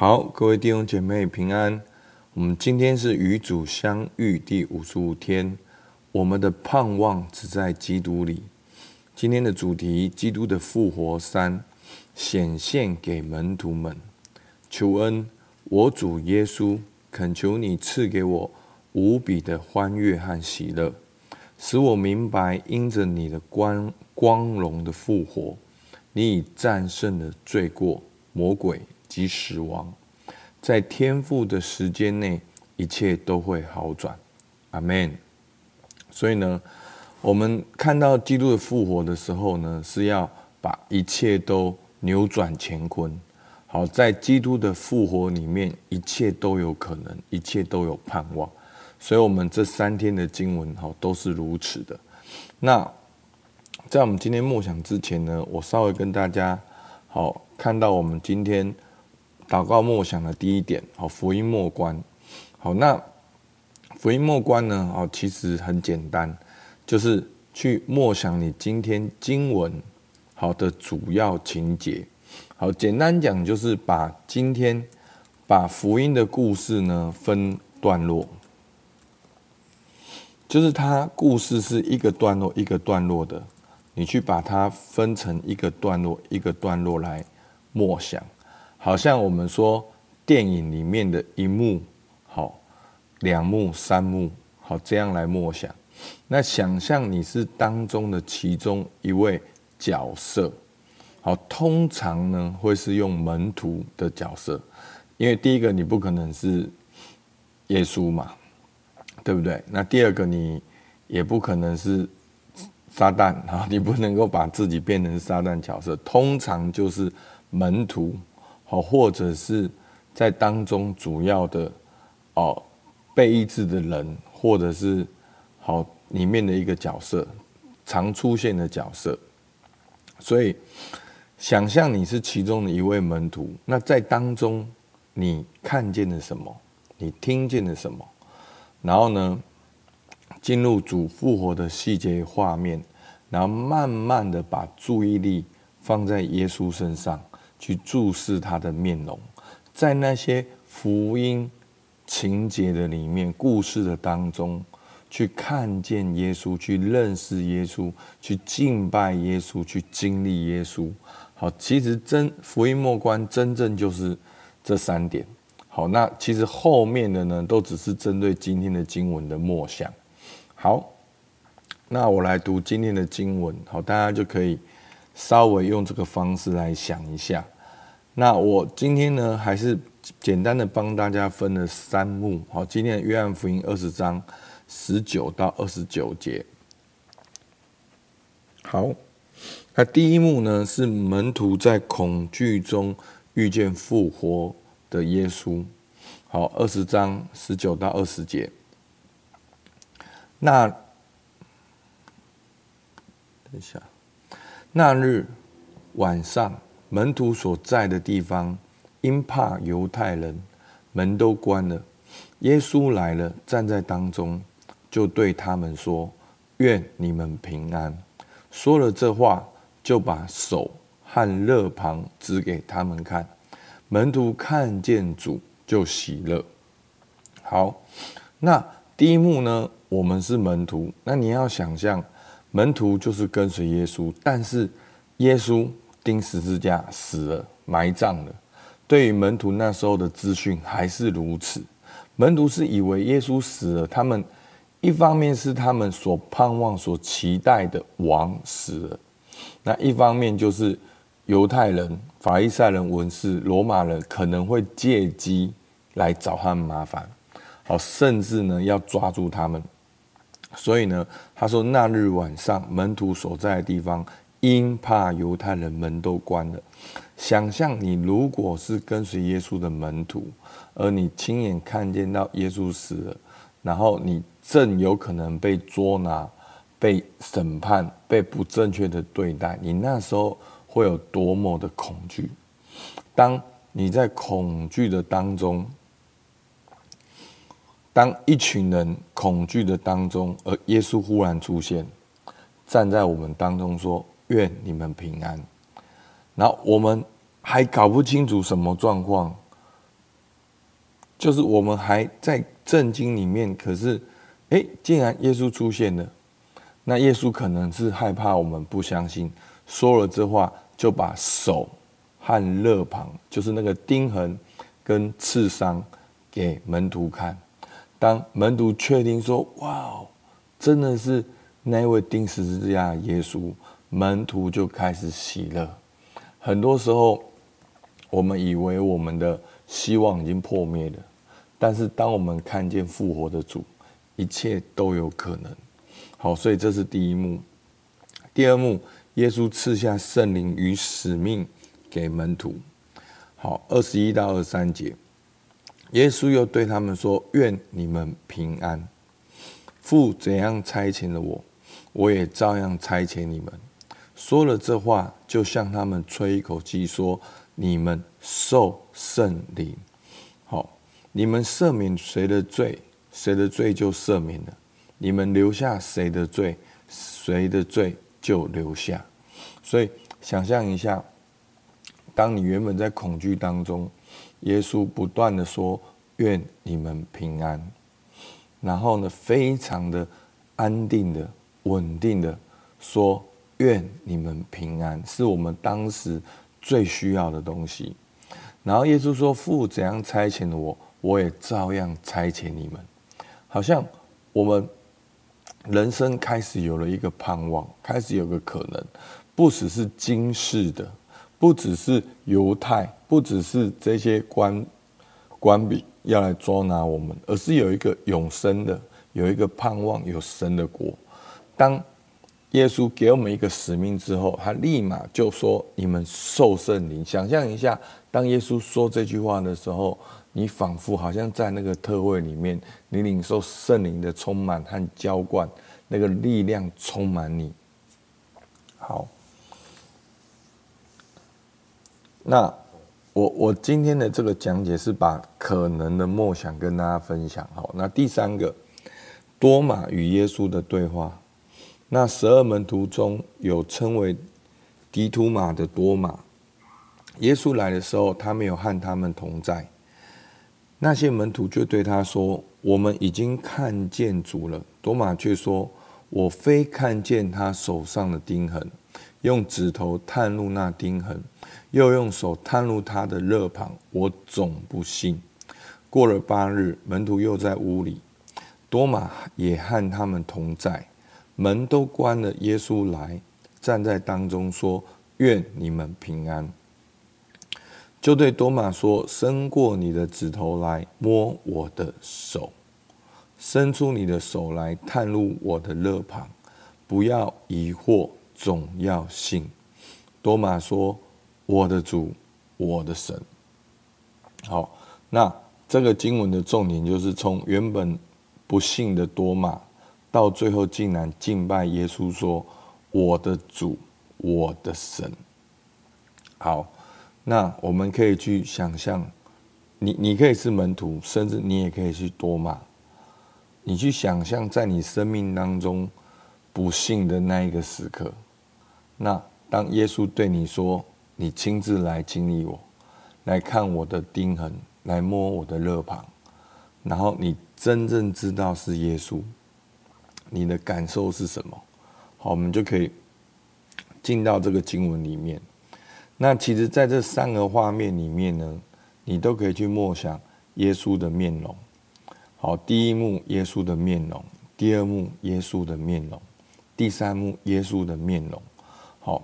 好，各位弟兄姐妹平安。我们今天是与主相遇第五十五天，我们的盼望只在基督里。今天的主题：基督的复活三，显现给门徒们。求恩，我主耶稣，恳求你赐给我无比的欢悦和喜乐，使我明白，因着你的光光荣的复活，你已战胜了罪过、魔鬼。及死亡，在天父的时间内，一切都会好转。阿门。所以呢，我们看到基督的复活的时候呢，是要把一切都扭转乾坤。好，在基督的复活里面，一切都有可能，一切都有盼望。所以，我们这三天的经文好都是如此的。那在我们今天默想之前呢，我稍微跟大家好看到我们今天。祷告默想的第一点，好，福音默观，好，那福音默观呢？哦，其实很简单，就是去默想你今天经文好的主要情节。好，简单讲就是把今天把福音的故事呢分段落，就是它故事是一个段落一个段落的，你去把它分成一个段落一个段落来默想。好像我们说电影里面的一幕，好，两幕、三幕，好，这样来默想。那想象你是当中的其中一位角色，好，通常呢会是用门徒的角色，因为第一个你不可能是耶稣嘛，对不对？那第二个你也不可能是撒旦啊，你不能够把自己变成撒旦角色，通常就是门徒。好，或者是在当中主要的哦被医治的人，或者是好里面的一个角色，常出现的角色。所以，想象你是其中的一位门徒，那在当中你看见了什么？你听见了什么？然后呢，进入主复活的细节画面，然后慢慢的把注意力放在耶稣身上。去注视他的面容，在那些福音情节的里面、故事的当中，去看见耶稣，去认识耶稣，去敬拜耶稣，去经历耶稣。好，其实真福音末观真正就是这三点。好，那其实后面的呢，都只是针对今天的经文的默想。好，那我来读今天的经文。好，大家就可以。稍微用这个方式来想一下，那我今天呢，还是简单的帮大家分了三幕。好，今天的约翰福音二十章十九到二十九节。好，那第一幕呢，是门徒在恐惧中遇见复活的耶稣。好，二十章十九到二十节。那等一下。那日晚上，门徒所在的地方，因怕犹太人，门都关了。耶稣来了，站在当中，就对他们说：“愿你们平安。”说了这话，就把手和肋旁指给他们看。门徒看见主，就喜乐。好，那第一幕呢？我们是门徒，那你要想象。门徒就是跟随耶稣，但是耶稣钉十字架死了，埋葬了。对于门徒那时候的资讯还是如此，门徒是以为耶稣死了，他们一方面是他们所盼望、所期待的王死了，那一方面就是犹太人、法利赛人、文士、罗马人可能会借机来找他们麻烦，好，甚至呢要抓住他们。所以呢，他说那日晚上，门徒所在的地方，因怕犹太人，门都关了。想象你如果是跟随耶稣的门徒，而你亲眼看见到耶稣死了，然后你正有可能被捉拿、被审判、被不正确的对待，你那时候会有多么的恐惧？当你在恐惧的当中。当一群人恐惧的当中，而耶稣忽然出现，站在我们当中说：“愿你们平安。”然后我们还搞不清楚什么状况，就是我们还在震惊里面，可是，哎，竟然耶稣出现了。那耶稣可能是害怕我们不相信，说了这话，就把手和肋旁，就是那个钉痕跟刺伤，给门徒看。当门徒确定说：“哇哦，真的是那位钉十字架的耶稣。”门徒就开始喜乐。很多时候，我们以为我们的希望已经破灭了，但是当我们看见复活的主，一切都有可能。好，所以这是第一幕。第二幕，耶稣赐下圣灵与使命给门徒。好，二十一到二三节，耶稣又对他们说：“愿你们平安。父怎样差遣了我，我也照样差遣你们。”说了这话，就向他们吹一口气，说：“你们受圣灵。好，你们赦免谁的罪，谁的罪就赦免了；你们留下谁的罪，谁的罪就留下。所以，想象一下，当你原本在恐惧当中，耶稣不断的说：‘愿你们平安。’然后呢，非常的安定的、稳定的说。”愿你们平安，是我们当时最需要的东西。然后耶稣说：“父怎样差遣了我，我也照样差遣你们。”好像我们人生开始有了一个盼望，开始有个可能，不只是今世的，不只是犹太，不只是这些官官兵要来捉拿我们，而是有一个永生的，有一个盼望，有神的国。当耶稣给我们一个使命之后，他立马就说：“你们受圣灵。”想象一下，当耶稣说这句话的时候，你仿佛好像在那个特会里面，你领受圣灵的充满和浇灌，那个力量充满你。好，那我我今天的这个讲解是把可能的梦想跟大家分享。好，那第三个，多马与耶稣的对话。那十二门徒中有称为迪图马的多马，耶稣来的时候，他没有和他们同在。那些门徒就对他说：“我们已经看见主了。”多马却说：“我非看见他手上的钉痕，用指头探入那钉痕，又用手探入他的肋旁，我总不信。”过了八日，门徒又在屋里，多马也和他们同在。门都关了，耶稣来站在当中说：“愿你们平安。”就对多马说：“伸过你的指头来摸我的手，伸出你的手来探入我的肋旁，不要疑惑，总要信。”多马说：“我的主，我的神。”好，那这个经文的重点就是从原本不信的多马。到最后，竟然敬拜耶稣，说：“我的主，我的神。”好，那我们可以去想象，你你可以是门徒，甚至你也可以去多马。你去想象，在你生命当中不幸的那一个时刻，那当耶稣对你说：“你亲自来经历我，来看我的钉痕，来摸我的肋旁，然后你真正知道是耶稣。”你的感受是什么？好，我们就可以进到这个经文里面。那其实，在这三个画面里面呢，你都可以去默想耶稣的面容。好，第一幕耶稣的面容，第二幕耶稣的面容，第三幕耶稣的面容。好，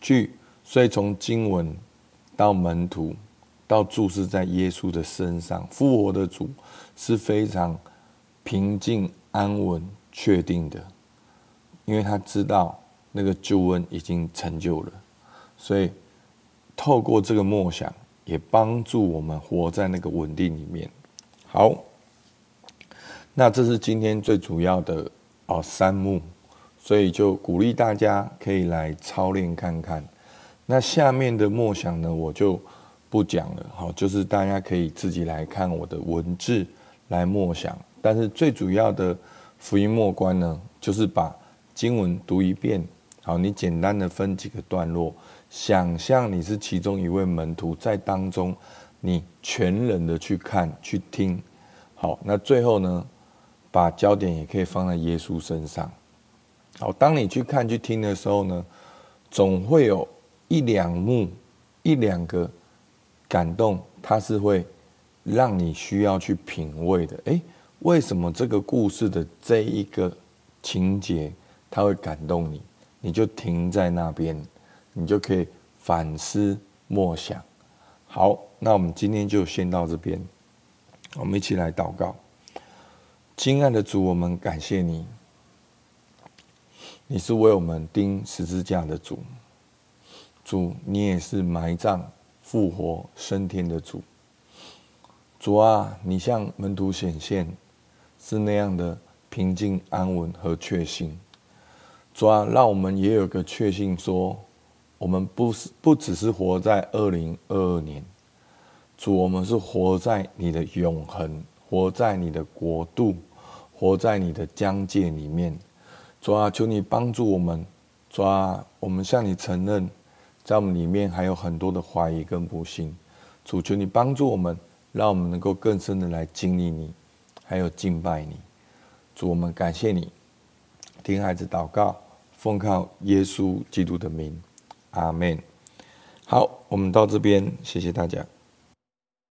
去，所以从经文到门徒，到注视在耶稣的身上，复活的主是非常平静。安稳确定的，因为他知道那个救恩已经成就了，所以透过这个默想，也帮助我们活在那个稳定里面。好，那这是今天最主要的哦三幕，所以就鼓励大家可以来操练看看。那下面的默想呢，我就不讲了。好，就是大家可以自己来看我的文字来默想。但是最主要的福音默观呢，就是把经文读一遍。好，你简单的分几个段落，想象你是其中一位门徒，在当中你全人的去看、去听。好，那最后呢，把焦点也可以放在耶稣身上。好，当你去看、去听的时候呢，总会有一两幕、一两个感动，它是会让你需要去品味的。诶，为什么这个故事的这一个情节，它会感动你？你就停在那边，你就可以反思默想。好，那我们今天就先到这边。我们一起来祷告，亲爱的主，我们感谢你，你是为我们钉十字架的主，主，你也是埋葬、复活、升天的主。主啊，你向门徒显现，是那样的平静、安稳和确信。主啊，让我们也有个确信，说我们不是不只是活在二零二二年。主，我们是活在你的永恒，活在你的国度，活在你的疆界里面。主啊，求你帮助我们。主啊，我们向你承认，在我们里面还有很多的怀疑跟不信。主，求你帮助我们，让我们能够更深的来经历你，还有敬拜你。主，我们感谢你，听孩子祷告，奉靠耶稣基督的名，阿门。好，我们到这边，谢谢大家。